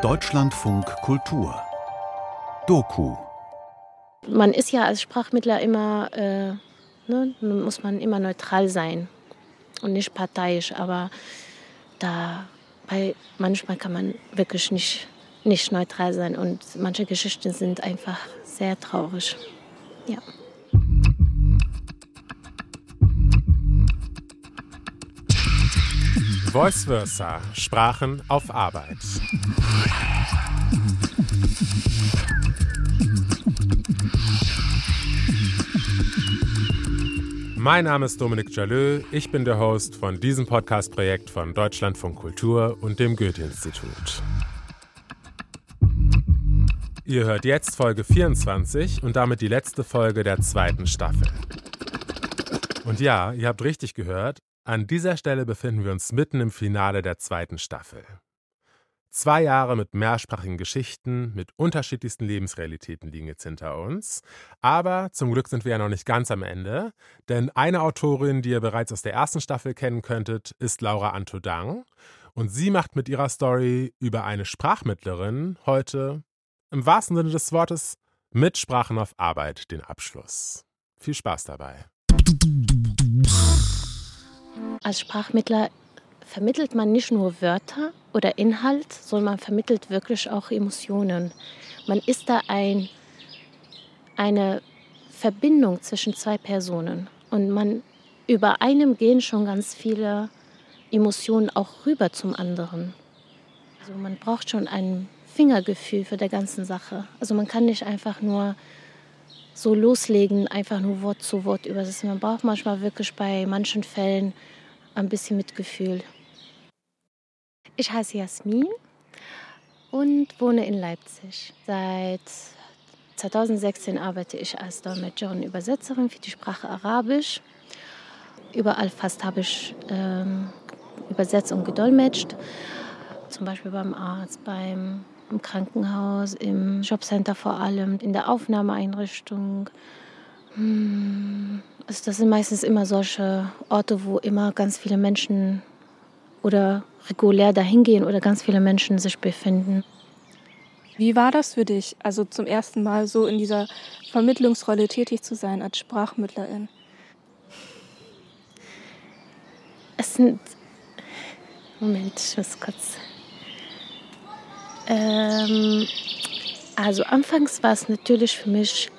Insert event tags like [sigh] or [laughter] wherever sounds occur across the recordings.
Deutschlandfunk Kultur Doku Man ist ja als Sprachmittler immer, äh, ne, muss man immer neutral sein und nicht parteiisch, aber da bei manchmal kann man wirklich nicht, nicht neutral sein und manche Geschichten sind einfach sehr traurig. Ja. Voice Versa, Sprachen auf Arbeit. Mein Name ist Dominik Jalö, ich bin der Host von diesem Podcast-Projekt von Deutschlandfunk Kultur und dem Goethe-Institut. Ihr hört jetzt Folge 24 und damit die letzte Folge der zweiten Staffel. Und ja, ihr habt richtig gehört, an dieser Stelle befinden wir uns mitten im Finale der zweiten Staffel. Zwei Jahre mit mehrsprachigen Geschichten, mit unterschiedlichsten Lebensrealitäten liegen jetzt hinter uns. Aber zum Glück sind wir ja noch nicht ganz am Ende, denn eine Autorin, die ihr bereits aus der ersten Staffel kennen könntet, ist Laura Antodang. Und sie macht mit ihrer Story über eine Sprachmittlerin heute, im wahrsten Sinne des Wortes, mit Sprachen auf Arbeit den Abschluss. Viel Spaß dabei. Als Sprachmittler vermittelt man nicht nur Wörter oder Inhalt, sondern man vermittelt wirklich auch Emotionen. Man ist da ein, eine Verbindung zwischen zwei Personen und man über einem gehen schon ganz viele Emotionen auch rüber zum anderen. Also man braucht schon ein Fingergefühl für der ganzen Sache. Also man kann nicht einfach nur so loslegen, einfach nur Wort zu Wort übersetzen. Man braucht manchmal wirklich bei manchen Fällen ein bisschen Mitgefühl. Ich heiße Jasmin und wohne in Leipzig. Seit 2016 arbeite ich als Dolmetscherin und Übersetzerin für die Sprache Arabisch. Überall fast habe ich ähm, übersetzt und gedolmetscht. Zum Beispiel beim Arzt, beim im Krankenhaus, im Jobcenter vor allem, in der Aufnahmeeinrichtung. Hm, also das sind meistens immer solche Orte, wo immer ganz viele Menschen oder regulär dahin gehen oder ganz viele Menschen sich befinden. Wie war das für dich, also zum ersten Mal so in dieser Vermittlungsrolle tätig zu sein als Sprachmittlerin? Es sind. Moment, ich muss kurz. Ähm, also, anfangs war es natürlich für mich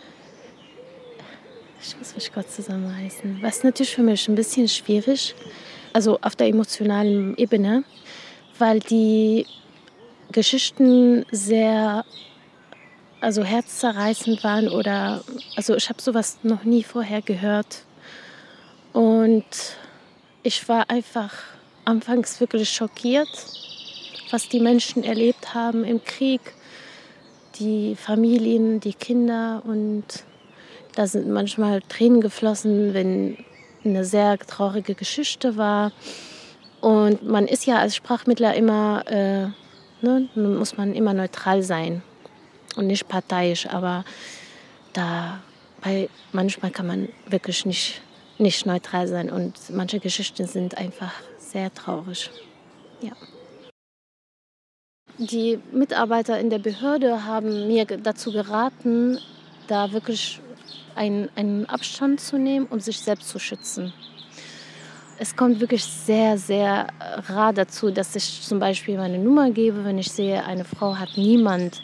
ich muss mich kurz zusammenreißen. Was natürlich für mich ein bisschen schwierig, also auf der emotionalen Ebene, weil die Geschichten sehr also herzzerreißend waren oder also ich habe sowas noch nie vorher gehört und ich war einfach anfangs wirklich schockiert, was die Menschen erlebt haben im Krieg, die Familien, die Kinder und da sind manchmal Tränen geflossen, wenn eine sehr traurige Geschichte war. Und man ist ja als Sprachmittler immer, äh, ne, muss man immer neutral sein und nicht parteiisch. Aber da bei, manchmal kann man wirklich nicht, nicht neutral sein. Und manche Geschichten sind einfach sehr traurig. Ja. Die Mitarbeiter in der Behörde haben mir dazu geraten, da wirklich einen, einen Abstand zu nehmen, um sich selbst zu schützen. Es kommt wirklich sehr, sehr rar dazu, dass ich zum Beispiel meine Nummer gebe, wenn ich sehe, eine Frau hat niemand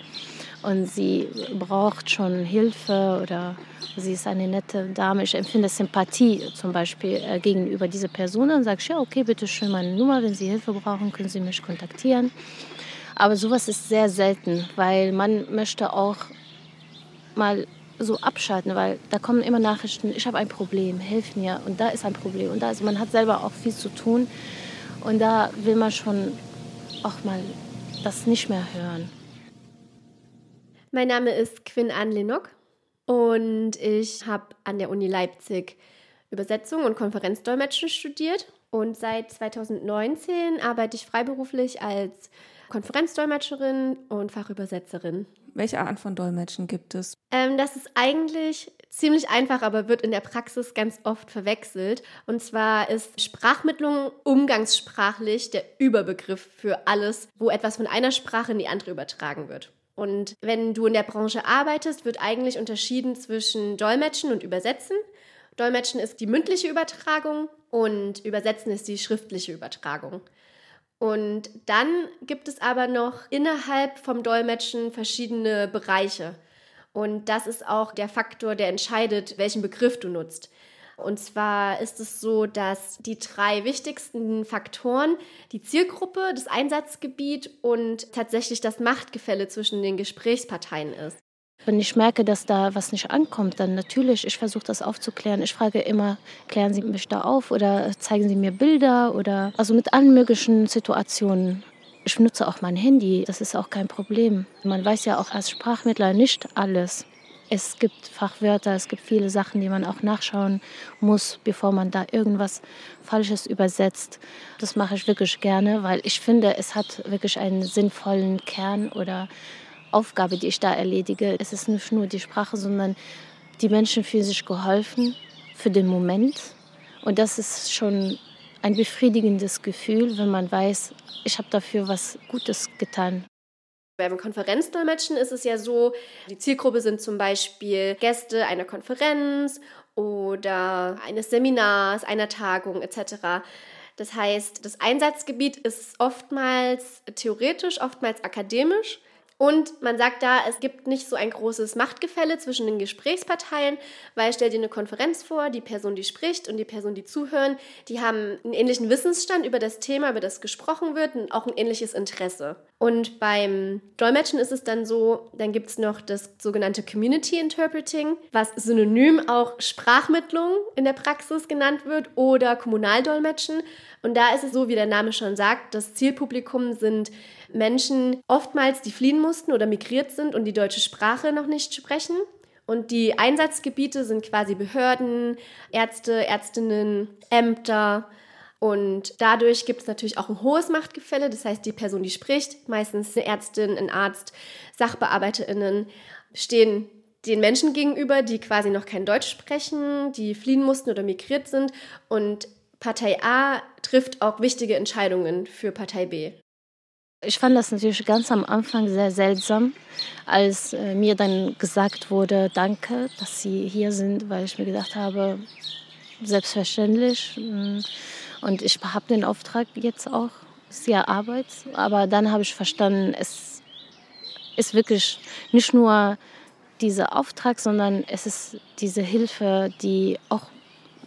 und sie braucht schon Hilfe oder sie ist eine nette Dame. Ich empfinde Sympathie zum Beispiel äh, gegenüber dieser Person. Dann sage ich, ja, okay, bitte schön meine Nummer. Wenn Sie Hilfe brauchen, können Sie mich kontaktieren. Aber sowas ist sehr selten, weil man möchte auch mal so abschalten, weil da kommen immer Nachrichten, ich habe ein Problem, hilf mir. Und da ist ein Problem. Und da ist, man hat selber auch viel zu tun. Und da will man schon auch mal das nicht mehr hören. Mein Name ist Quinn Ann Lennock und ich habe an der Uni Leipzig Übersetzung und Konferenzdolmetschen studiert. Und seit 2019 arbeite ich freiberuflich als Konferenzdolmetscherin und Fachübersetzerin. Welche Art von Dolmetschen gibt es? Ähm, das ist eigentlich ziemlich einfach, aber wird in der Praxis ganz oft verwechselt. Und zwar ist Sprachmittlung umgangssprachlich der Überbegriff für alles, wo etwas von einer Sprache in die andere übertragen wird. Und wenn du in der Branche arbeitest, wird eigentlich unterschieden zwischen Dolmetschen und Übersetzen. Dolmetschen ist die mündliche Übertragung und Übersetzen ist die schriftliche Übertragung. Und dann gibt es aber noch innerhalb vom Dolmetschen verschiedene Bereiche. Und das ist auch der Faktor, der entscheidet, welchen Begriff du nutzt. Und zwar ist es so, dass die drei wichtigsten Faktoren die Zielgruppe, das Einsatzgebiet und tatsächlich das Machtgefälle zwischen den Gesprächsparteien ist. Wenn ich merke, dass da was nicht ankommt, dann natürlich, ich versuche das aufzuklären. Ich frage immer, klären Sie mich da auf oder zeigen Sie mir Bilder oder also mit allen möglichen Situationen. Ich nutze auch mein Handy, das ist auch kein Problem. Man weiß ja auch als Sprachmittler nicht alles. Es gibt Fachwörter, es gibt viele Sachen, die man auch nachschauen muss, bevor man da irgendwas Falsches übersetzt. Das mache ich wirklich gerne, weil ich finde, es hat wirklich einen sinnvollen Kern oder Aufgabe, die ich da erledige. Es ist nicht nur die Sprache, sondern die Menschen fühlen sich geholfen für den Moment. Und das ist schon ein befriedigendes Gefühl, wenn man weiß, ich habe dafür was Gutes getan. Beim Konferenzdolmetschen ist es ja so, die Zielgruppe sind zum Beispiel Gäste einer Konferenz oder eines Seminars, einer Tagung etc. Das heißt, das Einsatzgebiet ist oftmals theoretisch, oftmals akademisch und man sagt da, es gibt nicht so ein großes Machtgefälle zwischen den Gesprächsparteien, weil stell dir eine Konferenz vor, die Person, die spricht und die Person, die zuhören, die haben einen ähnlichen Wissensstand über das Thema, über das gesprochen wird und auch ein ähnliches Interesse. Und beim Dolmetschen ist es dann so, dann gibt es noch das sogenannte Community Interpreting, was synonym auch Sprachmittlung in der Praxis genannt wird oder Kommunaldolmetschen. Und da ist es so, wie der Name schon sagt, das Zielpublikum sind Menschen oftmals, die fliehen mussten oder migriert sind und die deutsche Sprache noch nicht sprechen. Und die Einsatzgebiete sind quasi Behörden, Ärzte, Ärztinnen, Ämter. Und dadurch gibt es natürlich auch ein hohes Machtgefälle. Das heißt, die Person, die spricht, meistens eine Ärztin, ein Arzt, SachbearbeiterInnen, stehen den Menschen gegenüber, die quasi noch kein Deutsch sprechen, die fliehen mussten oder migriert sind. Und Partei A trifft auch wichtige Entscheidungen für Partei B. Ich fand das natürlich ganz am Anfang sehr seltsam, als äh, mir dann gesagt wurde, danke, dass Sie hier sind, weil ich mir gedacht habe, selbstverständlich. Mm, und ich habe den Auftrag jetzt auch, sehr Arbeit. Aber dann habe ich verstanden, es ist wirklich nicht nur dieser Auftrag, sondern es ist diese Hilfe, die auch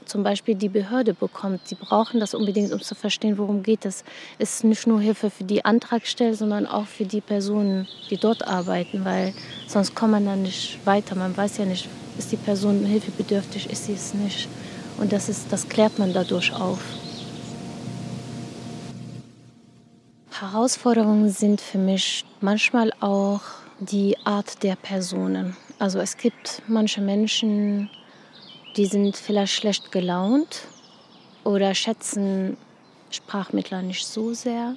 zum Beispiel die Behörde bekommt. Sie brauchen das unbedingt, um zu verstehen, worum geht es. Es ist nicht nur Hilfe für die Antragsteller, sondern auch für die Personen, die dort arbeiten, weil sonst kommt man dann nicht weiter. Man weiß ja nicht, ist die Person hilfebedürftig, ist sie es nicht. Und das, ist, das klärt man dadurch auf. Herausforderungen sind für mich manchmal auch die Art der Personen. Also es gibt manche Menschen, die sind vielleicht schlecht gelaunt oder schätzen Sprachmittler nicht so sehr.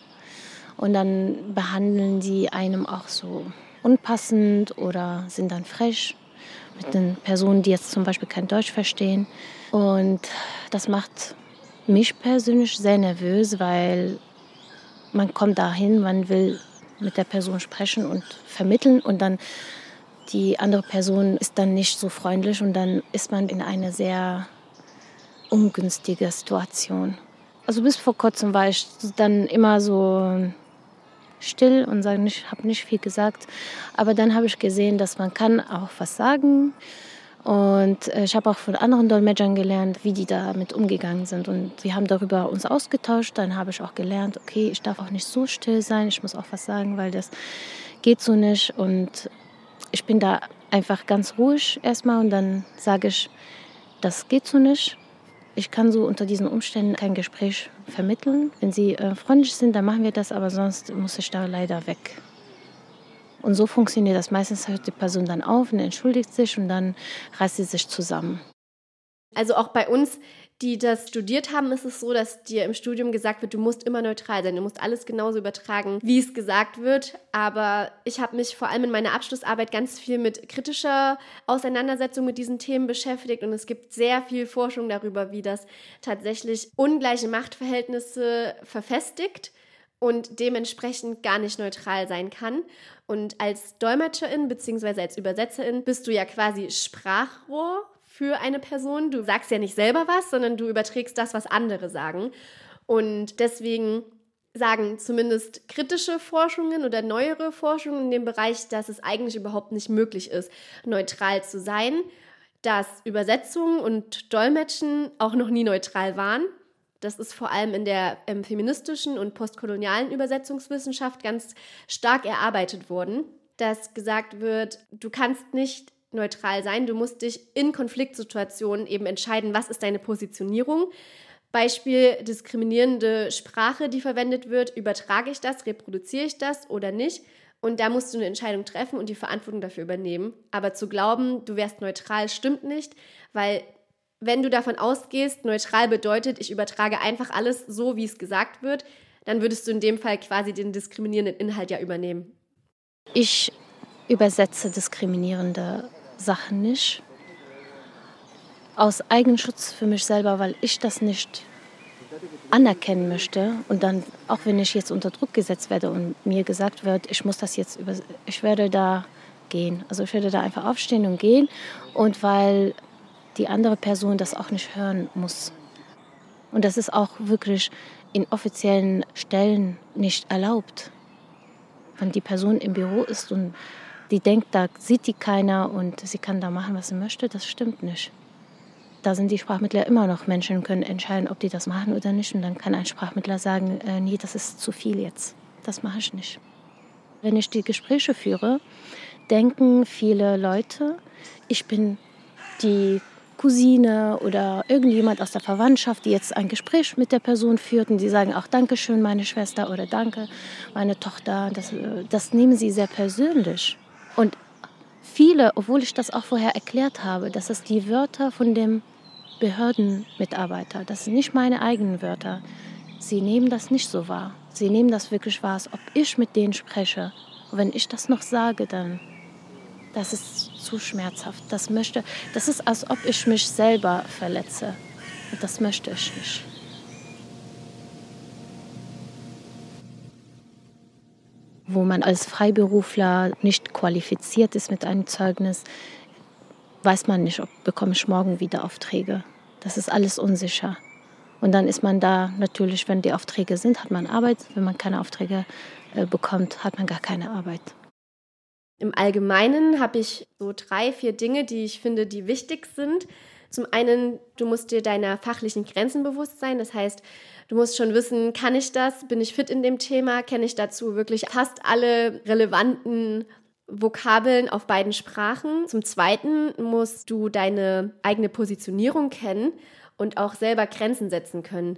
Und dann behandeln die einem auch so unpassend oder sind dann frech mit den Personen, die jetzt zum Beispiel kein Deutsch verstehen. Und das macht mich persönlich sehr nervös, weil man kommt dahin, man will mit der Person sprechen und vermitteln und dann die andere Person ist dann nicht so freundlich und dann ist man in einer sehr ungünstigen Situation. Also bis vor kurzem war ich dann immer so still und habe nicht viel gesagt. Aber dann habe ich gesehen, dass man kann auch was sagen. Und äh, ich habe auch von anderen Dolmetschern gelernt, wie die damit umgegangen sind. Und wir haben darüber uns ausgetauscht. Dann habe ich auch gelernt, okay, ich darf auch nicht so still sein. Ich muss auch was sagen, weil das geht so nicht. Und ich bin da einfach ganz ruhig erstmal und dann sage ich, das geht so nicht. Ich kann so unter diesen Umständen kein Gespräch vermitteln. Wenn Sie äh, freundlich sind, dann machen wir das, aber sonst muss ich da leider weg. Und so funktioniert das. Meistens hört die Person dann auf und entschuldigt sich und dann reißt sie sich zusammen. Also auch bei uns die das studiert haben, ist es so, dass dir im Studium gesagt wird, du musst immer neutral sein, du musst alles genauso übertragen, wie es gesagt wird. Aber ich habe mich vor allem in meiner Abschlussarbeit ganz viel mit kritischer Auseinandersetzung mit diesen Themen beschäftigt und es gibt sehr viel Forschung darüber, wie das tatsächlich ungleiche Machtverhältnisse verfestigt und dementsprechend gar nicht neutral sein kann. Und als Dolmetscherin bzw. als Übersetzerin bist du ja quasi Sprachrohr für eine Person. Du sagst ja nicht selber was, sondern du überträgst das, was andere sagen. Und deswegen sagen zumindest kritische Forschungen oder neuere Forschungen in dem Bereich, dass es eigentlich überhaupt nicht möglich ist, neutral zu sein, dass Übersetzungen und Dolmetschen auch noch nie neutral waren. Das ist vor allem in der ähm, feministischen und postkolonialen Übersetzungswissenschaft ganz stark erarbeitet worden, dass gesagt wird, du kannst nicht neutral sein. Du musst dich in Konfliktsituationen eben entscheiden, was ist deine Positionierung. Beispiel diskriminierende Sprache, die verwendet wird, übertrage ich das, reproduziere ich das oder nicht? Und da musst du eine Entscheidung treffen und die Verantwortung dafür übernehmen. Aber zu glauben, du wärst neutral, stimmt nicht, weil wenn du davon ausgehst, neutral bedeutet, ich übertrage einfach alles so, wie es gesagt wird, dann würdest du in dem Fall quasi den diskriminierenden Inhalt ja übernehmen. Ich übersetze diskriminierende Sachen nicht. Aus Eigenschutz für mich selber, weil ich das nicht anerkennen möchte und dann, auch wenn ich jetzt unter Druck gesetzt werde und mir gesagt wird, ich muss das jetzt über, ich werde da gehen. Also ich werde da einfach aufstehen und gehen und weil die andere Person das auch nicht hören muss. Und das ist auch wirklich in offiziellen Stellen nicht erlaubt. Wenn die Person im Büro ist und die denkt, da sieht die keiner und sie kann da machen, was sie möchte, das stimmt nicht. Da sind die Sprachmittler immer noch Menschen, können entscheiden, ob die das machen oder nicht. Und dann kann ein Sprachmittler sagen, äh, nee, das ist zu viel jetzt. Das mache ich nicht. Wenn ich die Gespräche führe, denken viele Leute, ich bin die Cousine oder irgendjemand aus der Verwandtschaft, die jetzt ein Gespräch mit der Person führt und die sagen auch Dankeschön, meine Schwester oder Danke, meine Tochter. Das, äh, das nehmen sie sehr persönlich. Und viele, obwohl ich das auch vorher erklärt habe, dass es die Wörter von dem Behördenmitarbeiter, das sind nicht meine eigenen Wörter. Sie nehmen das nicht so wahr. Sie nehmen das wirklich wahr, als ob ich mit denen spreche. Und wenn ich das noch sage, dann das ist zu schmerzhaft. Das möchte, das ist, als ob ich mich selber verletze. Und das möchte ich nicht. Wo man als Freiberufler nicht qualifiziert ist mit einem Zeugnis, weiß man nicht, ob bekomme ich morgen wieder Aufträge. Das ist alles unsicher. Und dann ist man da natürlich, wenn die Aufträge sind, hat man Arbeit. Wenn man keine Aufträge äh, bekommt, hat man gar keine Arbeit. Im Allgemeinen habe ich so drei, vier Dinge, die ich finde, die wichtig sind. Zum einen, du musst dir deiner fachlichen Grenzen bewusst sein. Das heißt, Du musst schon wissen, kann ich das? Bin ich fit in dem Thema? Kenne ich dazu wirklich fast alle relevanten Vokabeln auf beiden Sprachen. Zum Zweiten musst du deine eigene Positionierung kennen und auch selber Grenzen setzen können.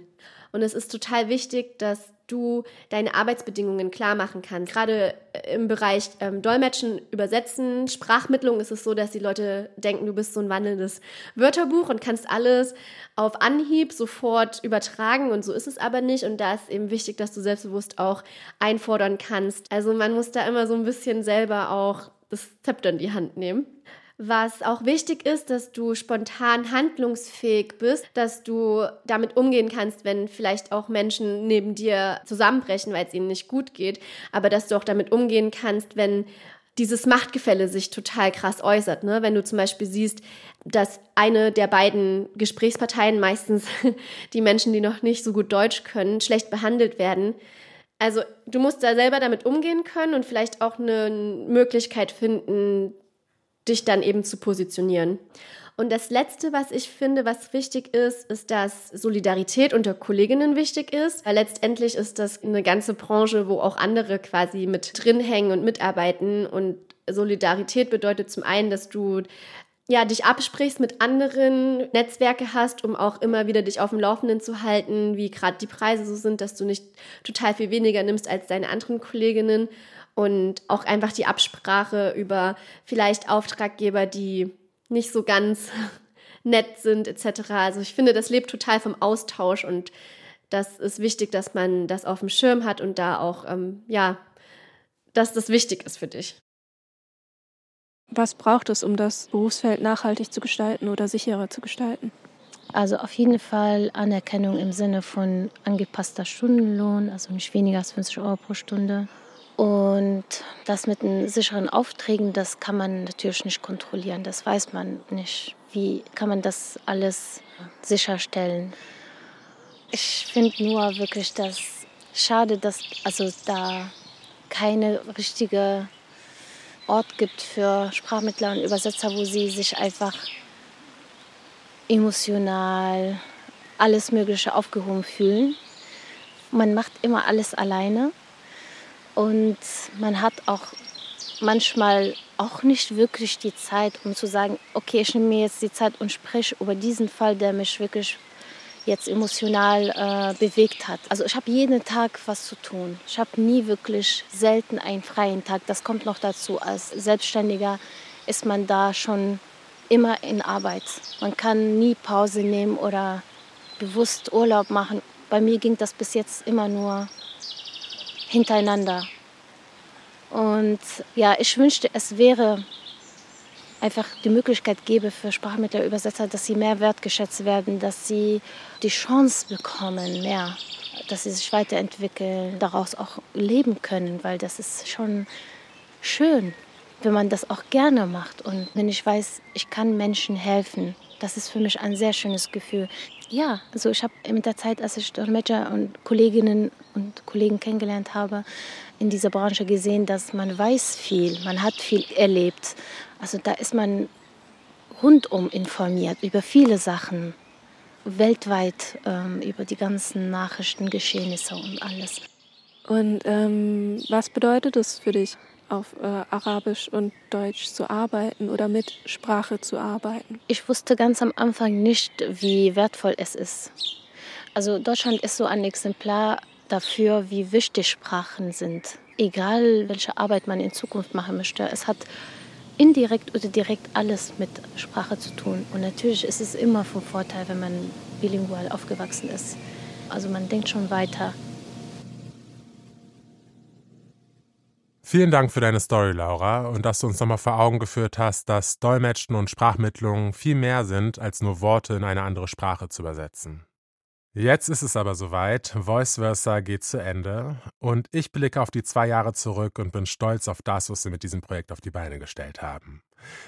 Und es ist total wichtig, dass du deine Arbeitsbedingungen klar machen kannst. Gerade äh, im Bereich ähm, Dolmetschen, Übersetzen, Sprachmittlung ist es so, dass die Leute denken, du bist so ein wandelndes Wörterbuch und kannst alles auf Anhieb sofort übertragen und so ist es aber nicht. Und da ist eben wichtig, dass du selbstbewusst auch einfordern kannst. Also man muss da immer so ein bisschen selber auch das Zepter in die Hand nehmen. Was auch wichtig ist, dass du spontan handlungsfähig bist, dass du damit umgehen kannst, wenn vielleicht auch Menschen neben dir zusammenbrechen, weil es ihnen nicht gut geht, aber dass du auch damit umgehen kannst, wenn dieses Machtgefälle sich total krass äußert. Ne? Wenn du zum Beispiel siehst, dass eine der beiden Gesprächsparteien, meistens [laughs] die Menschen, die noch nicht so gut Deutsch können, schlecht behandelt werden. Also du musst da selber damit umgehen können und vielleicht auch eine Möglichkeit finden, dich dann eben zu positionieren. Und das Letzte, was ich finde, was wichtig ist, ist, dass Solidarität unter Kolleginnen wichtig ist. Weil letztendlich ist das eine ganze Branche, wo auch andere quasi mit drin hängen und mitarbeiten. Und Solidarität bedeutet zum einen, dass du ja, dich absprichst mit anderen, Netzwerke hast, um auch immer wieder dich auf dem Laufenden zu halten, wie gerade die Preise so sind, dass du nicht total viel weniger nimmst als deine anderen Kolleginnen und auch einfach die Absprache über vielleicht Auftraggeber, die nicht so ganz [laughs] nett sind etc. Also ich finde, das lebt total vom Austausch und das ist wichtig, dass man das auf dem Schirm hat und da auch, ähm, ja, dass das wichtig ist für dich. Was braucht es, um das Berufsfeld nachhaltig zu gestalten oder sicherer zu gestalten? Also auf jeden Fall Anerkennung im Sinne von angepasster Stundenlohn, also nicht weniger als 50 Euro pro Stunde. Und das mit den sicheren Aufträgen, das kann man natürlich nicht kontrollieren. Das weiß man nicht. Wie kann man das alles sicherstellen? Ich finde nur wirklich, dass schade, dass also da keine richtige Ort gibt für Sprachmittler und Übersetzer, wo sie sich einfach emotional alles Mögliche aufgehoben fühlen. Man macht immer alles alleine und man hat auch manchmal auch nicht wirklich die Zeit, um zu sagen, okay, ich nehme mir jetzt die Zeit und spreche über diesen Fall, der mich wirklich jetzt emotional äh, bewegt hat. Also ich habe jeden Tag was zu tun. Ich habe nie wirklich selten einen freien Tag. Das kommt noch dazu. Als Selbstständiger ist man da schon immer in Arbeit. Man kann nie Pause nehmen oder bewusst Urlaub machen. Bei mir ging das bis jetzt immer nur hintereinander. Und ja, ich wünschte, es wäre einfach die Möglichkeit gäbe für Sprachmittelübersetzer, dass sie mehr wertgeschätzt werden, dass sie die Chance bekommen, mehr, dass sie sich weiterentwickeln, daraus auch leben können, weil das ist schon schön, wenn man das auch gerne macht und wenn ich weiß, ich kann Menschen helfen. Das ist für mich ein sehr schönes Gefühl. Ja, also ich habe in der Zeit, als ich Dolmetscher und Kolleginnen und Kollegen kennengelernt habe, in dieser Branche gesehen, dass man weiß viel, man hat viel erlebt. Also da ist man rundum informiert über viele Sachen, weltweit ähm, über die ganzen Nachrichten, Geschehnisse und alles. Und ähm, was bedeutet es für dich, auf äh, Arabisch und Deutsch zu arbeiten oder mit Sprache zu arbeiten? Ich wusste ganz am Anfang nicht, wie wertvoll es ist. Also Deutschland ist so ein Exemplar dafür, wie wichtig Sprachen sind. Egal, welche Arbeit man in Zukunft machen möchte, es hat indirekt oder direkt alles mit Sprache zu tun. Und natürlich ist es immer von Vorteil, wenn man bilingual aufgewachsen ist. Also man denkt schon weiter. Vielen Dank für deine Story, Laura, und dass du uns nochmal vor Augen geführt hast, dass Dolmetschen und Sprachmittlung viel mehr sind, als nur Worte in eine andere Sprache zu übersetzen. Jetzt ist es aber soweit, Voice Versa geht zu Ende und ich blicke auf die zwei Jahre zurück und bin stolz auf das, was wir mit diesem Projekt auf die Beine gestellt haben.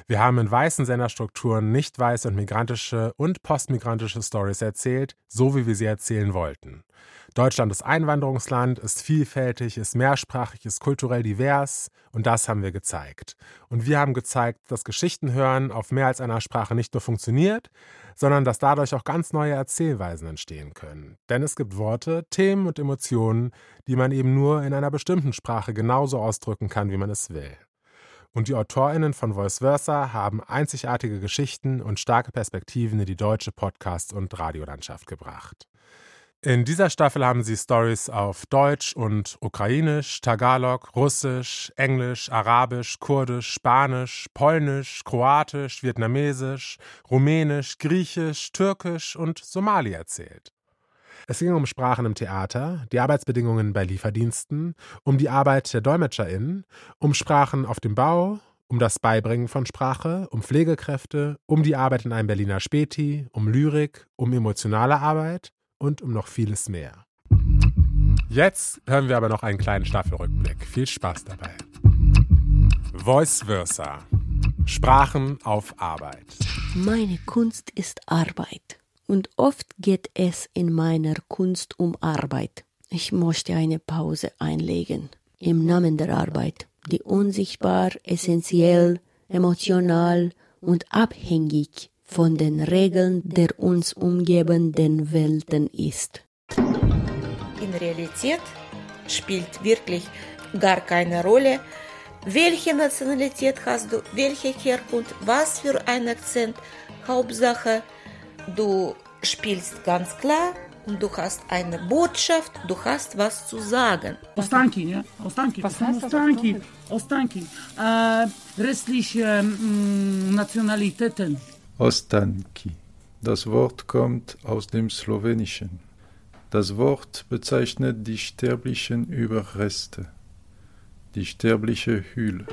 Wir haben in weißen Senderstrukturen nicht weiße und migrantische und postmigrantische Stories erzählt, so wie wir sie erzählen wollten. Deutschland ist Einwanderungsland, ist vielfältig, ist mehrsprachig, ist kulturell divers und das haben wir gezeigt. Und wir haben gezeigt, dass Geschichten hören auf mehr als einer Sprache nicht nur funktioniert, sondern dass dadurch auch ganz neue Erzählweisen entstehen können. Denn es gibt Worte, Themen und Emotionen, die man eben nur in einer bestimmten Sprache genauso ausdrücken kann, wie man es will. Und die AutorInnen von Voice Versa haben einzigartige Geschichten und starke Perspektiven in die deutsche Podcast- und Radiolandschaft gebracht. In dieser Staffel haben sie Stories auf Deutsch und Ukrainisch, Tagalog, Russisch, Englisch, Arabisch, Kurdisch, Spanisch, Polnisch, Kroatisch, Vietnamesisch, Rumänisch, Griechisch, Türkisch und Somali erzählt. Es ging um Sprachen im Theater, die Arbeitsbedingungen bei Lieferdiensten, um die Arbeit der DolmetscherInnen, um Sprachen auf dem Bau, um das Beibringen von Sprache, um Pflegekräfte, um die Arbeit in einem Berliner Späti, um Lyrik, um emotionale Arbeit und um noch vieles mehr. Jetzt hören wir aber noch einen kleinen Staffelrückblick. Viel Spaß dabei. Voice Versa. Sprachen auf Arbeit. Meine Kunst ist Arbeit. Und oft geht es in meiner Kunst um Arbeit. Ich möchte eine Pause einlegen. Im Namen der Arbeit, die unsichtbar, essentiell, emotional und abhängig von den Regeln der uns umgebenden Welten ist. In Realität spielt wirklich gar keine Rolle, welche Nationalität hast du, welche Herkunft, was für ein Akzent. Hauptsache, du spielst ganz klar und du hast eine Botschaft, du hast was zu sagen. Ostanki, ja? Ostanki. Was heißt Ostanki? Ostanki. Äh, restliche äh, Nationalitäten. Ostanki. Das Wort kommt aus dem Slowenischen. Das Wort bezeichnet die sterblichen Überreste, die sterbliche Hülle.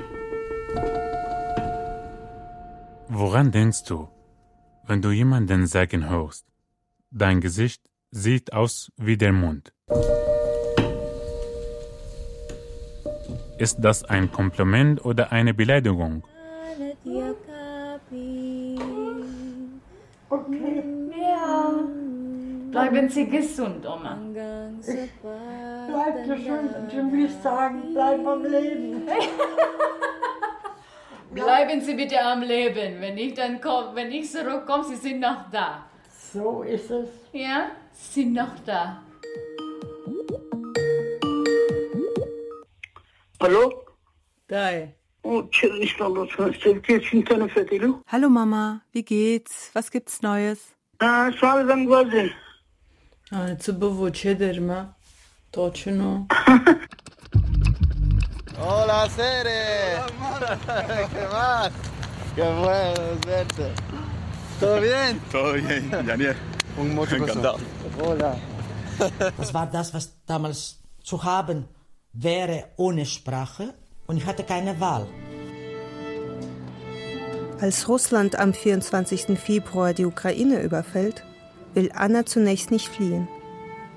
Woran denkst du, wenn du jemanden sagen hörst? Dein Gesicht sieht aus wie der Mund. Ist das ein Kompliment oder eine Beleidigung? Okay. Ja. Bleiben Sie gesund, Oma. Ich bleib gesund und ich will sagen, bleib am Leben. [laughs] Bleiben Sie bitte am Leben. Wenn ich dann komm, wenn ich zurückkomme, Sie sind noch da. So ist es. Ja, Sie sind noch da. Hallo? Dai. Hallo Mama, wie geht's? Was gibt's Neues? [laughs] Hola Sere! ¿Qué más? Qué bueno verte. ¿Todo bien? [laughs] Todo bien, Daniel. Un mucho Encantado. Hola. Das war das, was damals zu haben wäre ohne Sprache und ich hatte keine Wahl. Als Russland am 24. Februar die Ukraine überfällt, will Anna zunächst nicht fliehen.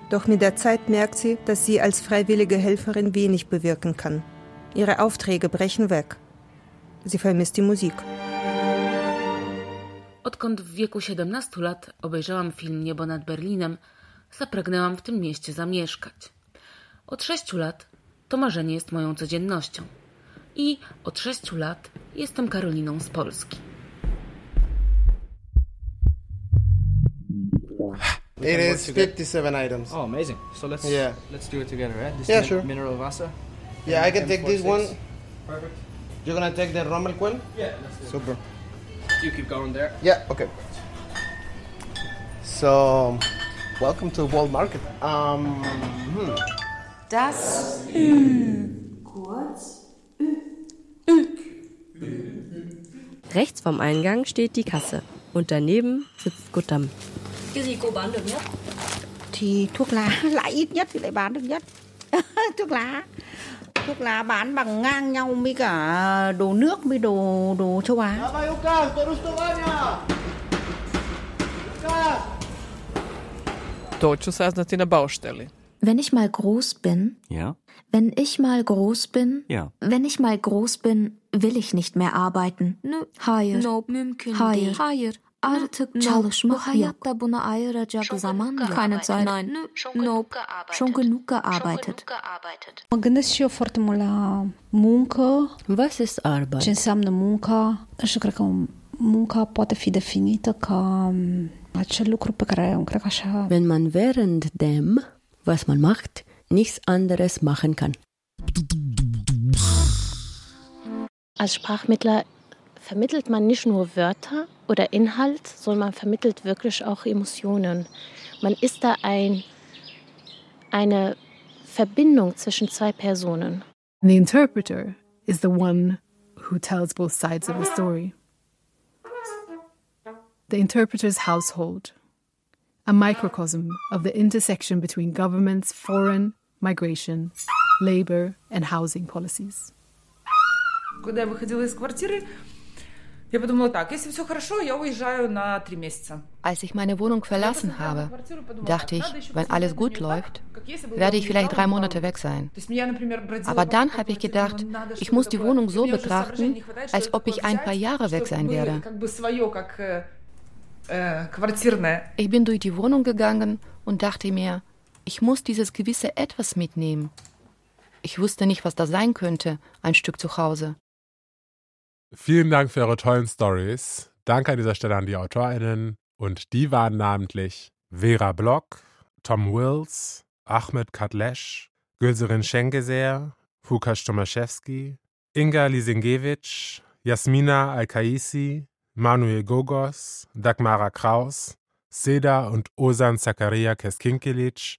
Doch mit der Zeit merkt sie, dass sie als freiwillige Helferin wenig bewirken kann. Ihre Aufträge brechen weg. Sie vermisst die Musik. Odkąd w wieku 17 lat obejrzałam film Niebo nad Berlinem, zapragnęłam w tym mieście zamieszkać. Od 6 lat to marzenie jest moją codziennością. I od 6 lat jestem Karoliną z Polski. It is 57 items. Oh, amazing. So let's Yeah. let's do it together, right? This Yeah, min- sure. Mineral Vasa. Yeah, I can take this one. Perfect. You're gonna take the Rommel Quell? Yeah, let's do it. Super. You keep going there. Yeah, okay. So, welcome to World Market. Um, hmm. Das Ü. Rechts vom Eingang steht die Kasse und daneben sitzt Guttam. Cái gì cô bán được nhất? Thì thuốc lá [laughs] lại ít nhất thì lại bán được nhất. [laughs] thuốc lá. Thuốc lá bán bằng ngang nhau với cả đồ nước với đồ đồ châu Á. Saznati na Baustelle. Wenn ich mal groß bin, Ja? Wenn ich mal groß bin, Ja. wenn ich mal groß bin, will ich nicht mehr arbeiten. Nö. Hayır. Nope. Mümkün Hayır. değil. Hayır. Artık No, çalışmak bu hayatta buna ayıracak zaman yok. Keine Zeit. Nein. Nope. Schon genug gearbeitet. Mă gândesc și eu foarte mult la muncă. Was ist Arbeit? Ce înseamnă munca? Și cred că munca poate fi definită ca acel lucru pe care cred că așa... Wenn man während dem, was man macht, nichts anderes machen kann. Als Sprachmittler vermittelt man nicht nur Wörter oder Inhalt, sondern man vermittelt wirklich auch Emotionen. Man ist da ein, eine Verbindung zwischen zwei Personen. The interpreter is the one who tells both sides of the story. The interpreter's household, a microcosm of the intersection between governments, foreign, migration, labor, and housing policies. Когда я выходила из квартиры, я подумала так, если все хорошо, я уезжаю на три месяца. Als ich meine Wohnung verlassen habe, dachte ich, wenn alles gut läuft, werde ich vielleicht drei Monate weg sein. Aber dann habe ich gedacht, ich muss die Wohnung so betrachten, als ob ich ein paar Jahre weg sein werde. Как бы свое, как э, э, квартирное. Ich bin durch die Wohnung gegangen und dachte mir, ich muss dieses gewisse Etwas mitnehmen. Ich wusste nicht, was das sein könnte, ein Stück zu Hause. Vielen Dank für eure tollen Stories. Danke an dieser Stelle an die AutorInnen. Und die waren namentlich Vera Block, Tom Wills, Ahmed Katlesch, Gülserin Schengeser, Fukasz Tomaszewski, Inga Lisingiewicz, Jasmina Al-Kaisi, Manuel Gogos, Dagmara Kraus, Seda und Osan Zakaria Keskinkelic,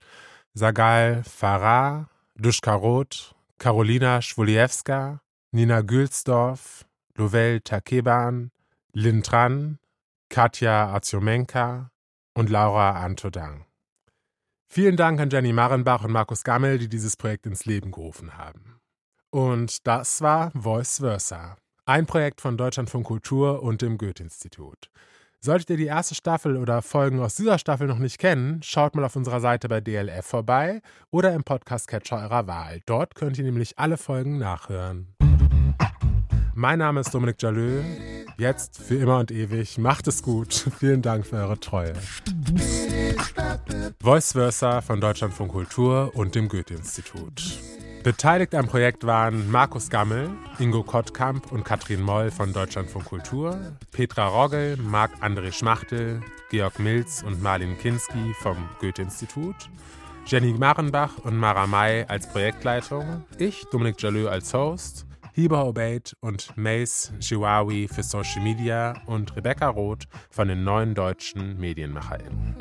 Sagal Farah, Duschka Roth, Karolina Schwuliewska, Nina Gülsdorf, Lovell Takeban, Lin Tran, Katja Aziomenka und Laura Antodang. Vielen Dank an Jenny Marenbach und Markus Gammel, die dieses Projekt ins Leben gerufen haben. Und das war Voice Versa, ein Projekt von Deutschlandfunk Kultur und dem Goethe-Institut. Solltet ihr die erste Staffel oder Folgen aus dieser Staffel noch nicht kennen, schaut mal auf unserer Seite bei DLF vorbei oder im Podcast-Catcher eurer Wahl. Dort könnt ihr nämlich alle Folgen nachhören. Mein Name ist Dominik Jalö. Jetzt für immer und ewig. Macht es gut. [laughs] Vielen Dank für eure Treue. Voice Versa von Deutschlandfunk Kultur und dem Goethe-Institut. Beteiligt am Projekt waren Markus Gammel, Ingo Kottkamp und Katrin Moll von Deutschlandfunk Kultur, Petra Roggel, Marc-André Schmachtel, Georg Milz und Marlin Kinski vom Goethe-Institut, Jenny Marenbach und Mara May als Projektleitung, ich, Dominik Jalö als Host, Hiba Obeid und Mace Shiwawi für Social Media und Rebecca Roth von den neuen deutschen MedienmacherInnen.